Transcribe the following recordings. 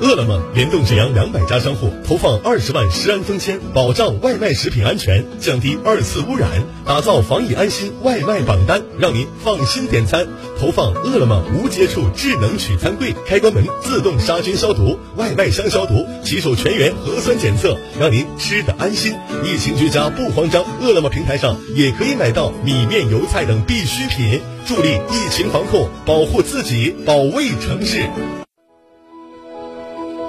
饿了么联动沈阳两百家商户，投放二十万食安封签，保障外卖食品安全，降低二次污染，打造防疫安心外卖榜单，让您放心点餐。投放饿了么无接触智能取餐柜，开关门自动杀菌消毒，外卖箱消毒，骑手全员核酸检测，让您吃得安心。疫情居家不慌张，饿了么平台上也可以买到米面油菜等必需品，助力疫情防控，保护自己，保卫城市。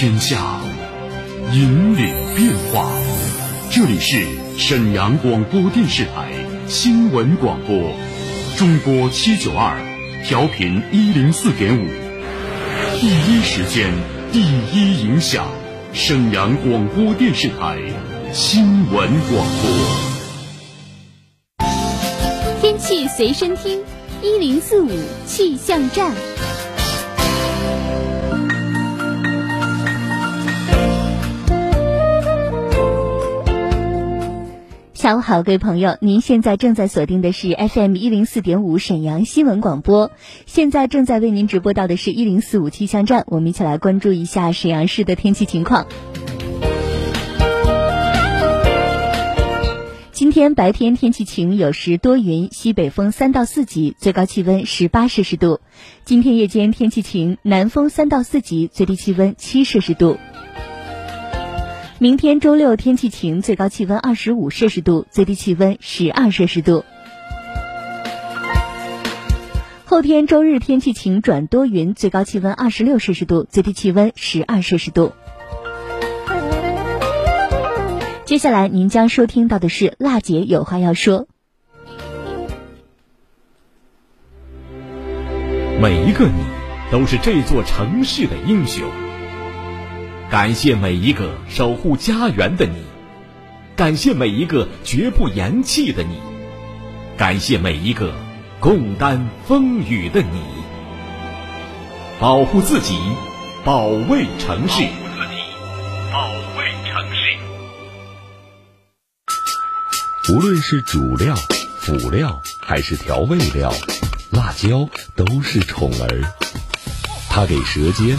天下，引领变化。这里是沈阳广播电视台新闻广播，中波七九二，调频一零四点五，第一时间，第一影响。沈阳广播电视台新闻广播，天气随身听，一零四五气象站。下午好，各位朋友，您现在正在锁定的是 FM 一零四点五沈阳新闻广播。现在正在为您直播到的是一零四五气象站，我们一起来关注一下沈阳市的天气情况。今天白天天气晴，有时多云，西北风三到四级，最高气温十八摄氏度。今天夜间天气晴，南风三到四级，最低气温七摄氏度。明天周六天气晴，最高气温二十五摄氏度，最低气温十二摄氏度。后天周日天气晴转多云，最高气温二十六摄氏度，最低气温十二摄氏度。接下来您将收听到的是辣姐有话要说。每一个你，都是这座城市的英雄。感谢每一个守护家园的你，感谢每一个绝不言弃的你，感谢每一个共担风雨的你。保护自己，保卫城市。保护自己，保卫城市。无论是主料、辅料还是调味料，辣椒都是宠儿。它给舌尖。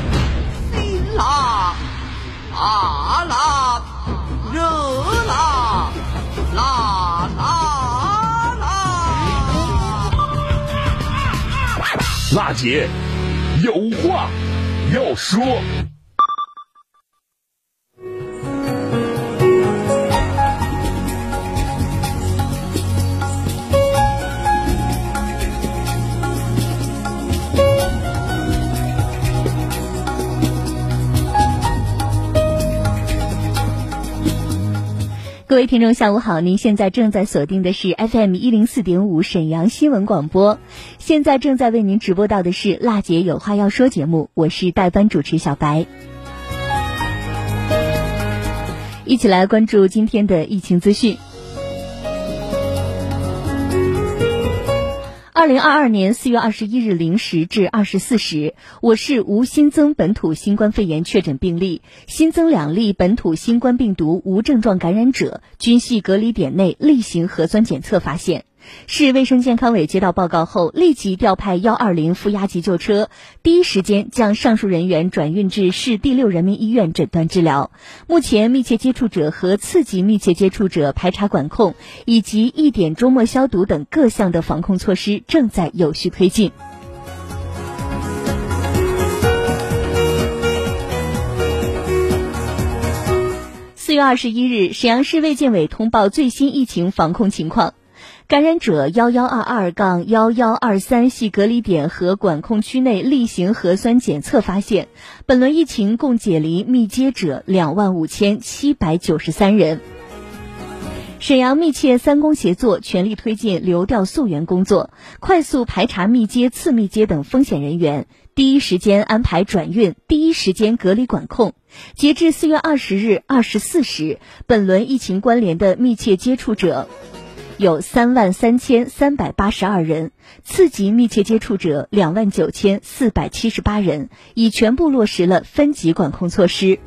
啦啦热啦啦啦啦，娜姐有话要说。各位听众，下午好！您现在正在锁定的是 FM 一零四点五沈阳新闻广播，现在正在为您直播到的是《辣姐有话要说》节目，我是代班主持小白，一起来关注今天的疫情资讯。二零二二年四月二十一日零时至二十四时，我市无新增本土新冠肺炎确诊病例，新增两例本土新冠病毒无症状感染者，均系隔离点内例行核酸检测发现。市卫生健康委接到报告后，立即调派幺二零负压急救车，第一时间将上述人员转运至市第六人民医院诊断治疗。目前，密切接触者和次级密切接触者排查管控以及一点周末消毒等各项的防控措施正在有序推进。四月二十一日，沈阳市卫健委通报最新疫情防控情况。感染者幺幺二二杠幺幺二三系隔离点和管控区内例行核酸检测发现，本轮疫情共解离密接者两万五千七百九十三人。沈阳密切三公协作，全力推进流调溯源工作，快速排查密接、次密接等风险人员，第一时间安排转运，第一时间隔离管控。截至四月二十日二十四时，本轮疫情关联的密切接触者。有三万三千三百八十二人，次级密切接触者两万九千四百七十八人，已全部落实了分级管控措施。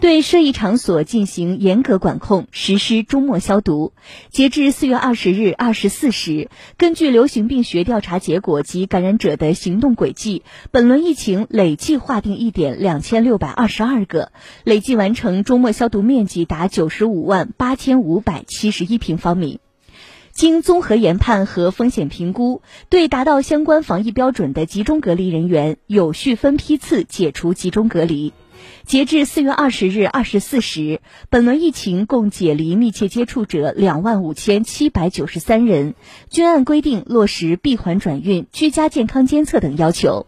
对涉疫场所进行严格管控，实施终末消毒。截至四月二十日二十四时，根据流行病学调查结果及感染者的行动轨迹，本轮疫情累计划定疫点两千六百二十二个，累计完成终末消毒面积达九十五万八千五百七十一平方米。经综合研判和风险评估，对达到相关防疫标准的集中隔离人员，有序分批次解除集中隔离。截至四月二十日二十四时，本轮疫情共解离密切接触者两万五千七百九十三人，均按规定落实闭环转运、居家健康监测等要求。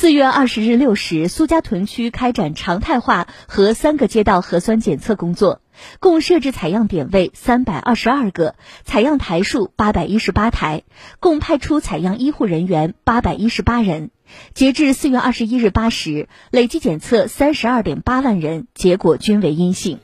四月二十日六时，苏家屯区开展常态化和三个街道核酸检测工作，共设置采样点位三百二十二个，采样台数八百一十八台，共派出采样医护人员八百一十八人。截至四月二十一日八时，累计检测三十二点八万人，结果均为阴性。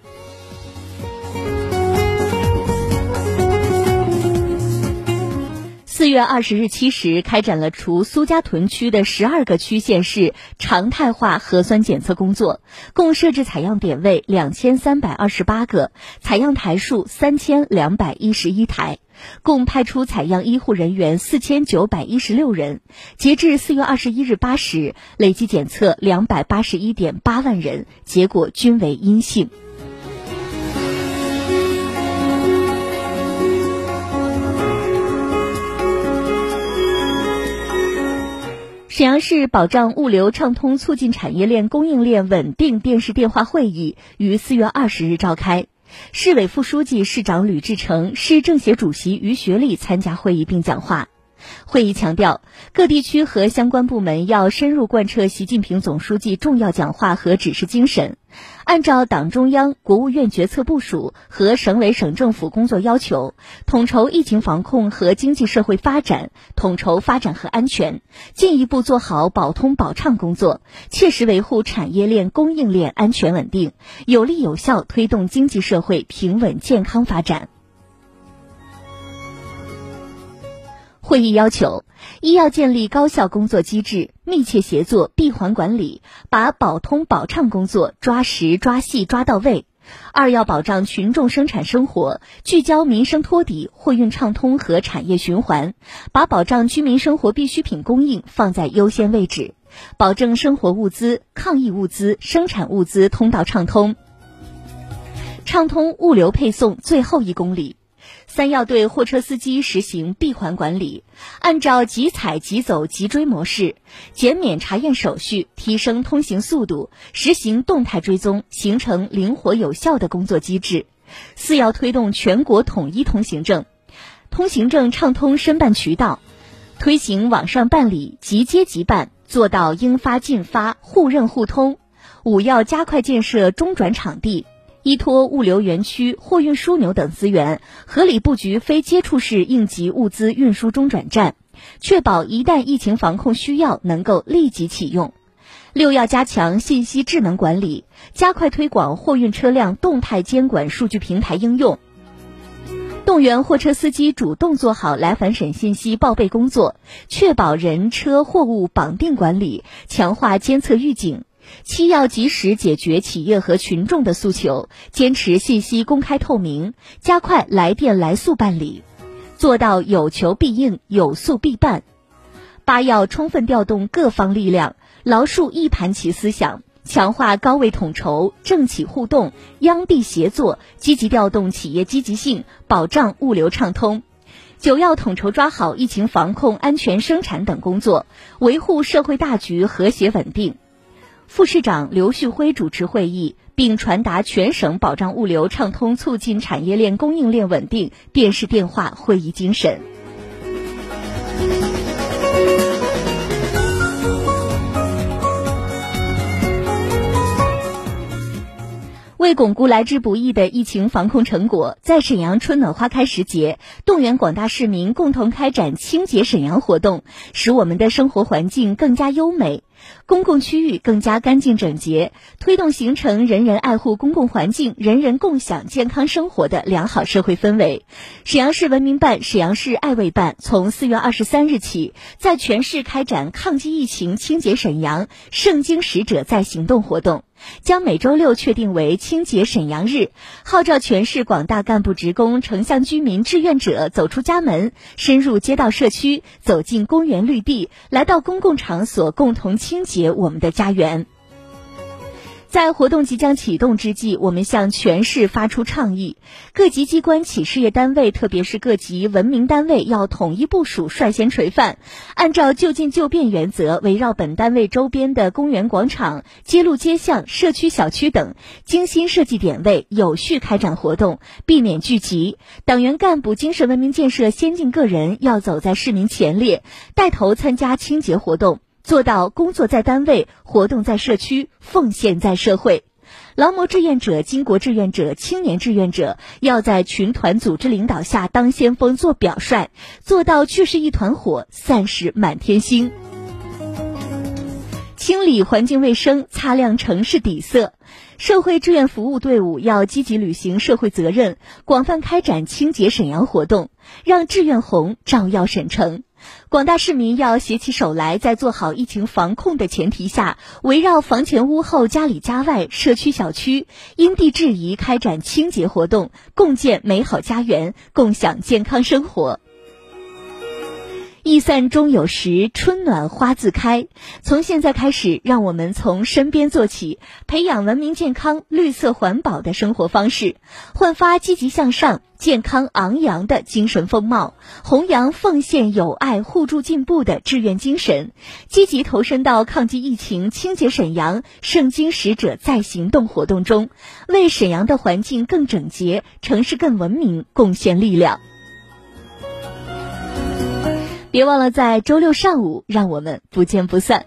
四月二十日七时，开展了除苏家屯区的十二个区县市常态化核酸检测工作，共设置采样点位两千三百二十八个，采样台数三千两百一十一台。共派出采样医护人员四千九百一十六人，截至四月二十一日八时，累计检测两百八十一点八万人，结果均为阴性。沈阳市保障物流畅通、促进产业链供应链稳定电视电话会议于四月二十日召开。市委副书记、市长吕志成、市政协主席于学利参加会议并讲话。会议强调，各地区和相关部门要深入贯彻习近平总书记重要讲话和指示精神，按照党中央、国务院决策部署和省委省政府工作要求，统筹疫情防控和经济社会发展，统筹发展和安全，进一步做好保通保畅工作，切实维护产业链、供应链安全稳定，有力有效推动经济社会平稳健康发展。会议要求：一要建立高效工作机制，密切协作、闭环管理，把保通保畅工作抓实、抓细、抓到位；二要保障群众生产生活，聚焦民生托底、货运畅通和产业循环，把保障居民生活必需品供应放在优先位置，保证生活物资、抗疫物资、生产物资通道畅通，畅通物流配送最后一公里。三要对货车司机实行闭环管理，按照即采即走即追模式，减免查验手续，提升通行速度，实行动态追踪，形成灵活有效的工作机制。四要推动全国统一通行证，通行证畅通申办渠道，推行网上办理、即接即办，做到应发尽发、互认互通。五要加快建设中转场地。依托物流园区、货运枢纽等资源，合理布局非接触式应急物资运输中转站，确保一旦疫情防控需要能够立即启用。六要加强信息智能管理，加快推广货运车辆动态监管数据平台应用，动员货车司机主动做好来返审信息报备工作，确保人车货物绑定管理，强化监测预警。七要及时解决企业和群众的诉求，坚持信息公开透明，加快来电来诉办理，做到有求必应、有诉必办。八要充分调动各方力量，牢树一盘棋思想，强化高位统筹、政企互动、央地协作，积极调动企业积极性，保障物流畅通。九要统筹抓好疫情防控、安全生产等工作，维护社会大局和谐稳定。副市长刘旭辉主持会议，并传达全省保障物流畅通、促进产业链供应链稳定电视电话会议精神。为巩固来之不易的疫情防控成果，在沈阳春暖花开时节，动员广大市民共同开展清洁沈阳活动，使我们的生活环境更加优美。公共区域更加干净整洁，推动形成人人爱护公共环境、人人共享健康生活的良好社会氛围。沈阳市文明办、沈阳市爱卫办从四月二十三日起，在全市开展抗击疫情、清洁沈阳、圣京使者在行动活动。将每周六确定为清洁沈阳日，号召全市广大干部职工、城乡居民志愿者走出家门，深入街道社区，走进公园绿地，来到公共场所，共同清洁我们的家园。在活动即将启动之际，我们向全市发出倡议：各级机关企事业单位，特别是各级文明单位，要统一部署，率先垂范，按照就近就便原则，围绕本单位周边的公园、广场、街路、街巷、社区、小区等，精心设计点位，有序开展活动，避免聚集。党员干部、精神文明建设先进个人要走在市民前列，带头参加清洁活动。做到工作在单位，活动在社区，奉献在社会。劳模志愿者、巾帼志愿者、青年志愿者要在群团组织领导下当先锋、做表率，做到聚是一团火，散是满天星。清理环境卫生，擦亮城市底色。社会志愿服务队伍要积极履行社会责任，广泛开展清洁沈阳活动，让志愿红照耀沈城。广大市民要携起手来，在做好疫情防控的前提下，围绕房前屋后、家里家外、社区小区，因地制宜开展清洁活动，共建美好家园，共享健康生活。易散终有时，春暖花自开。从现在开始，让我们从身边做起，培养文明、健康、绿色环保的生活方式，焕发积极向上、健康昂扬的精神风貌，弘扬奉献、友爱、互助、进步的志愿精神，积极投身到抗击疫情、清洁沈阳、圣经使者在行动活动中，为沈阳的环境更整洁、城市更文明贡献力量。别忘了在周六上午，让我们不见不散。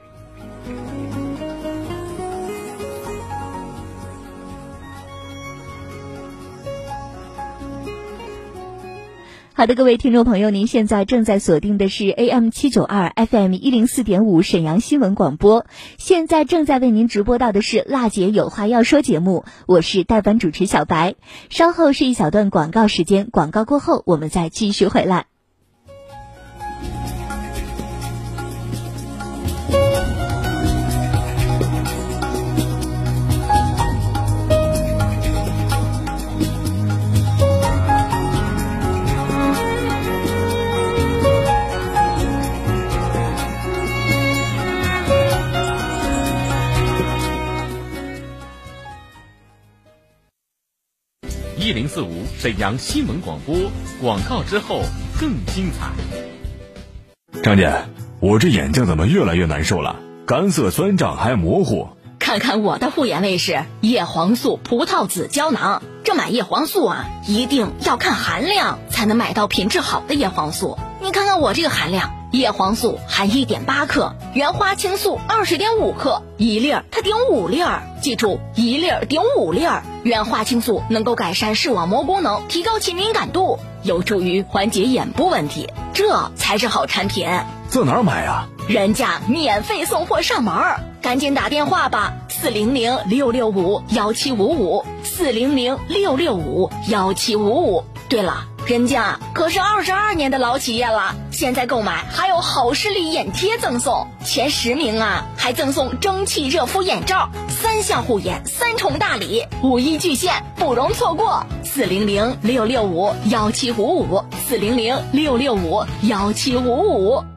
好的，各位听众朋友，您现在正在锁定的是 AM 七九二 FM 一零四点五沈阳新闻广播。现在正在为您直播到的是《辣姐有话要说》节目，我是代班主持小白。稍后是一小段广告时间，广告过后我们再继续回来。一零四五沈阳新闻广播，广告之后更精彩。张姐，我这眼睛怎么越来越难受了？干涩、酸胀还模糊。看看我的护眼卫士叶黄素葡萄籽胶囊。这买叶黄素啊，一定要看含量，才能买到品质好的叶黄素。你看看我这个含量，叶黄素含一点八克，原花青素二十点五克，一粒儿它顶五粒儿。记住，一粒儿顶五粒儿。原花青素能够改善视网膜功能，提高其敏感度，有助于缓解眼部问题，这才是好产品。在哪儿买呀？人家免费送货上门儿，赶紧打电话吧，四零零六六五幺七五五，四零零六六五幺七五五。对了，人家可是二十二年的老企业了，现在购买还有好视力眼贴赠送，前十名啊还赠送蒸汽热敷眼罩，三项护眼，三重大礼，五一巨献，不容错过。四零零六六五幺七五五，四零零六六五幺七五五。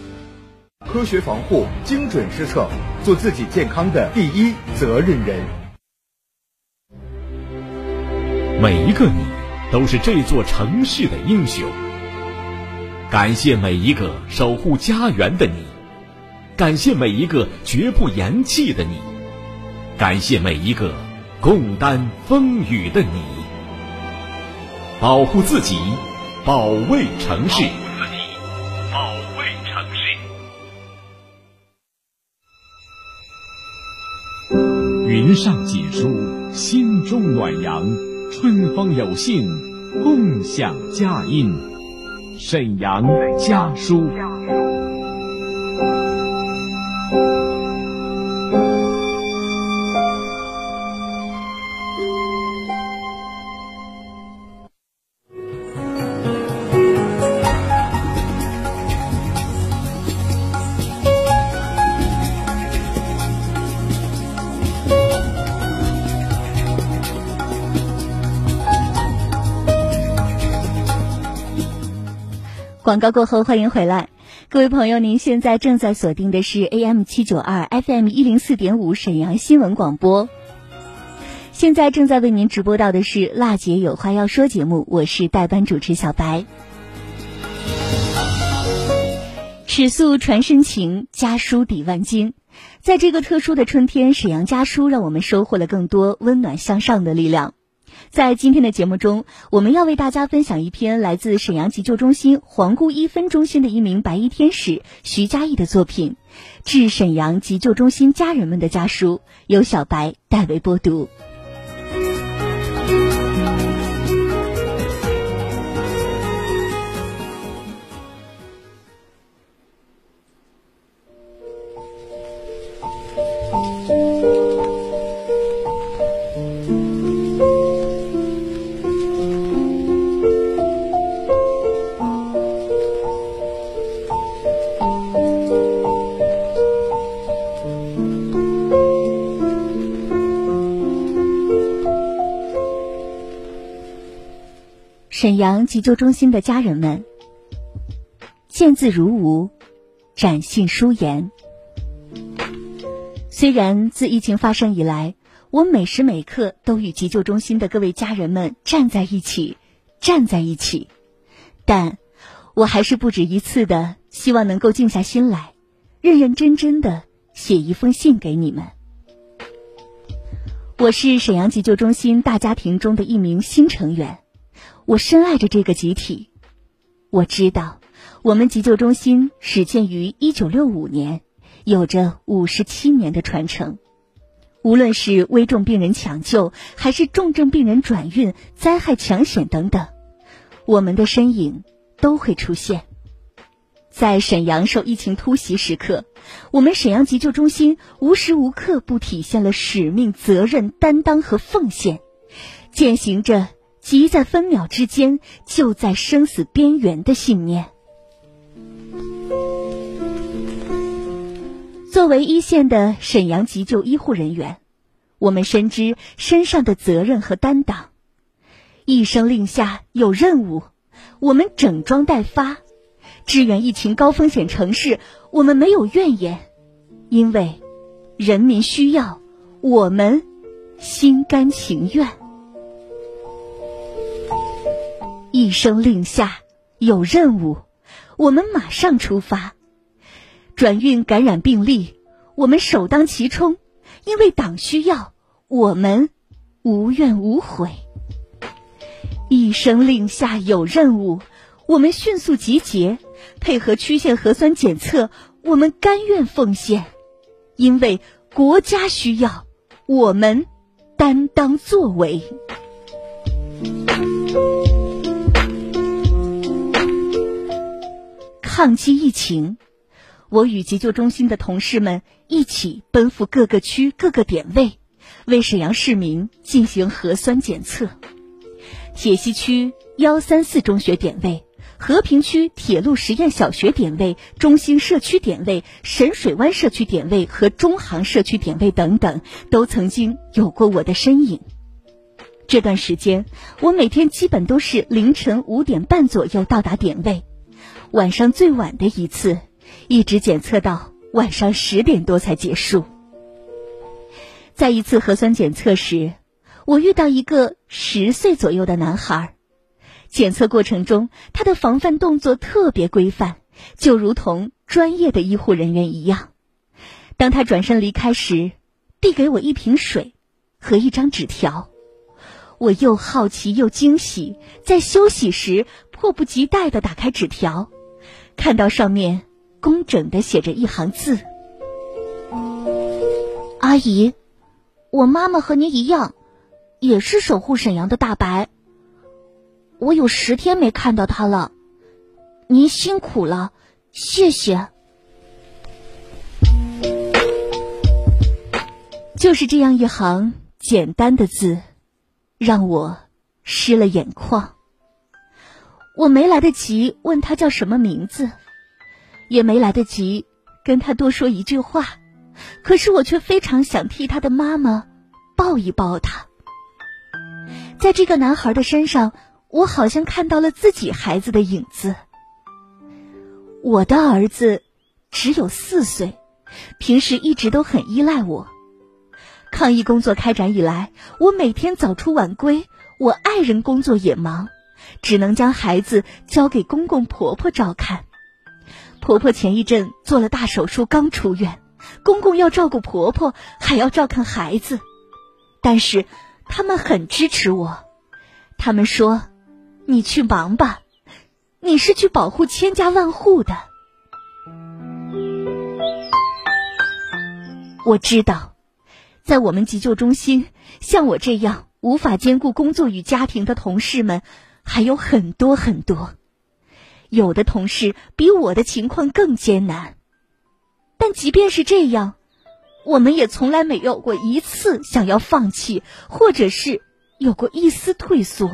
科学防护，精准施策，做自己健康的第一责任人。每一个你，都是这座城市的英雄。感谢每一个守护家园的你，感谢每一个绝不言弃的你，感谢每一个共担风雨的你。保护自己，保卫城市。上锦书，心中暖阳；春风有幸，共享佳音。沈阳家书。广告过后，欢迎回来，各位朋友，您现在正在锁定的是 AM 七九二 FM 一零四点五沈阳新闻广播。现在正在为您直播到的是辣姐有话要说节目，我是代班主持小白。尺素传深情，家书抵万金。在这个特殊的春天，沈阳家书让我们收获了更多温暖向上的力量。在今天的节目中，我们要为大家分享一篇来自沈阳急救中心皇姑一分中心的一名白衣天使徐佳艺的作品，致沈阳急救中心家人们的家书，由小白代为播读。沈阳急救中心的家人们，见字如晤，展信书言。虽然自疫情发生以来，我每时每刻都与急救中心的各位家人们站在一起，站在一起，但我还是不止一次的希望能够静下心来，认认真真的写一封信给你们。我是沈阳急救中心大家庭中的一名新成员，我深爱着这个集体。我知道，我们急救中心始建于一九六五年。有着五十七年的传承，无论是危重病人抢救，还是重症病人转运、灾害抢险等等，我们的身影都会出现。在沈阳受疫情突袭时刻，我们沈阳急救中心无时无刻不体现了使命、责任、担当和奉献，践行着“急在分秒之间，就在生死边缘”的信念。作为一线的沈阳急救医护人员，我们深知身上的责任和担当。一声令下有任务，我们整装待发，支援疫情高风险城市。我们没有怨言，因为人民需要，我们心甘情愿。一声令下有任务，我们马上出发。转运感染病例，我们首当其冲，因为党需要，我们无怨无悔。一声令下有任务，我们迅速集结，配合区县核酸检测，我们甘愿奉献，因为国家需要，我们担当作为。抗击疫情。我与急救中心的同事们一起奔赴各个区各个点位，为沈阳市民进行核酸检测。铁西区幺三四中学点位、和平区铁路实验小学点位、中心社区点位、沈水湾社区点位和中航社区点位等等，都曾经有过我的身影。这段时间，我每天基本都是凌晨五点半左右到达点位，晚上最晚的一次。一直检测到晚上十点多才结束。在一次核酸检测时，我遇到一个十岁左右的男孩。检测过程中，他的防范动作特别规范，就如同专业的医护人员一样。当他转身离开时，递给我一瓶水和一张纸条。我又好奇又惊喜，在休息时迫不及待的打开纸条，看到上面。工整的写着一行字：“阿姨，我妈妈和您一样，也是守护沈阳的大白。我有十天没看到她了，您辛苦了，谢谢。”就是这样一行简单的字，让我湿了眼眶。我没来得及问他叫什么名字。也没来得及跟他多说一句话，可是我却非常想替他的妈妈抱一抱他。在这个男孩的身上，我好像看到了自己孩子的影子。我的儿子只有四岁，平时一直都很依赖我。抗疫工作开展以来，我每天早出晚归，我爱人工作也忙，只能将孩子交给公公婆婆照看。婆婆前一阵做了大手术，刚出院，公公要照顾婆婆，还要照看孩子，但是他们很支持我，他们说：“你去忙吧，你是去保护千家万户的。”我知道，在我们急救中心，像我这样无法兼顾工作与家庭的同事们还有很多很多。有的同事比我的情况更艰难，但即便是这样，我们也从来没有过一次想要放弃，或者是有过一丝退缩。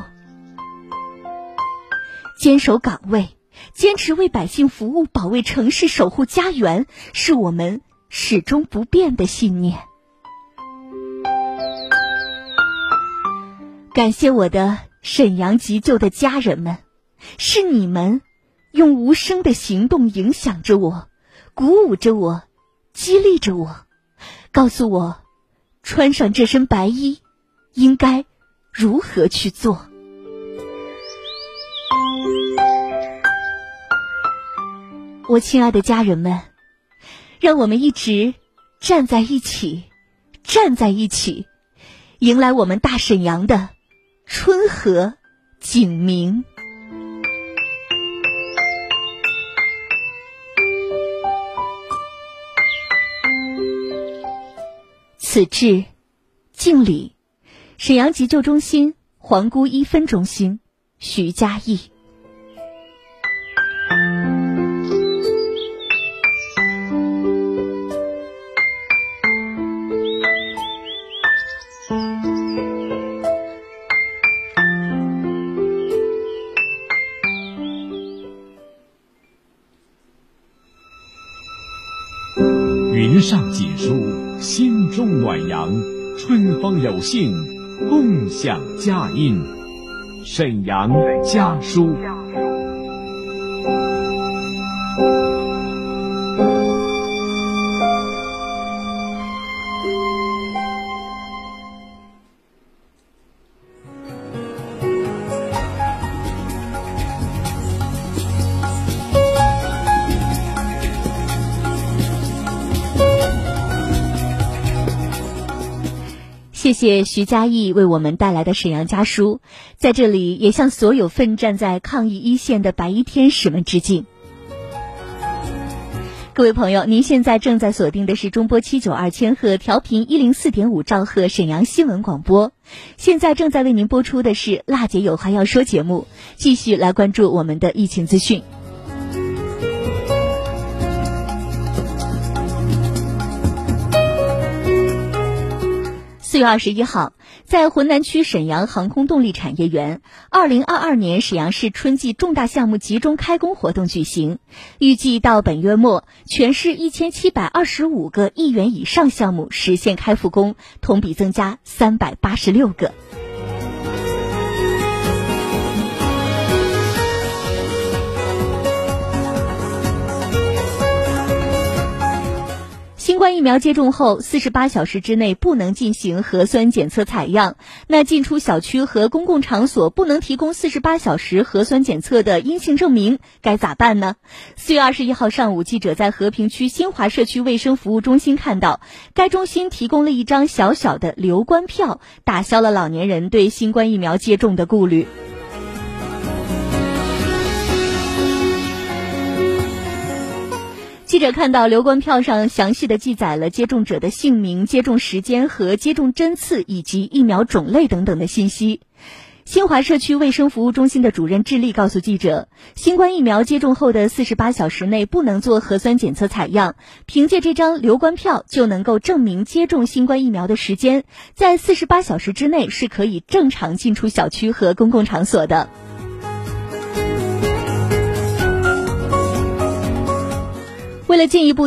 坚守岗位，坚持为百姓服务，保卫城市，守护家园，是我们始终不变的信念。感谢我的。沈阳急救的家人们，是你们用无声的行动影响着我，鼓舞着我，激励着我，告诉我，穿上这身白衣，应该如何去做。我亲爱的家人们，让我们一直站在一起，站在一起，迎来我们大沈阳的春和景明。此致敬礼，沈阳急救中心皇姑一分中心徐佳义。上锦书，心中暖阳，春风有幸，共享佳音。沈阳家书。谢徐佳义为我们带来的沈阳家书，在这里也向所有奋战在抗疫一线的白衣天使们致敬。各位朋友，您现在正在锁定的是中波七九二千赫调频一零四点五兆赫沈阳新闻广播，现在正在为您播出的是《辣姐有话要说》节目，继续来关注我们的疫情资讯。四月二十一号，在浑南区沈阳航空动力产业园，二零二二年沈阳市春季重大项目集中开工活动举行。预计到本月末，全市一千七百二十五个亿元以上项目实现开复工，同比增加三百八十六个。新冠疫苗接种后，四十八小时之内不能进行核酸检测采样。那进出小区和公共场所不能提供四十八小时核酸检测的阴性证明，该咋办呢？四月二十一号上午，记者在和平区新华社区卫生服务中心看到，该中心提供了一张小小的留观票，打消了老年人对新冠疫苗接种的顾虑。记者看到留观票上详细的记载了接种者的姓名、接种时间和接种针刺以及疫苗种类等等的信息。新华社区卫生服务中心的主任智利告诉记者，新冠疫苗接种后的四十八小时内不能做核酸检测采样，凭借这张留观票就能够证明接种新冠疫苗的时间，在四十八小时之内是可以正常进出小区和公共场所的。为了进一步。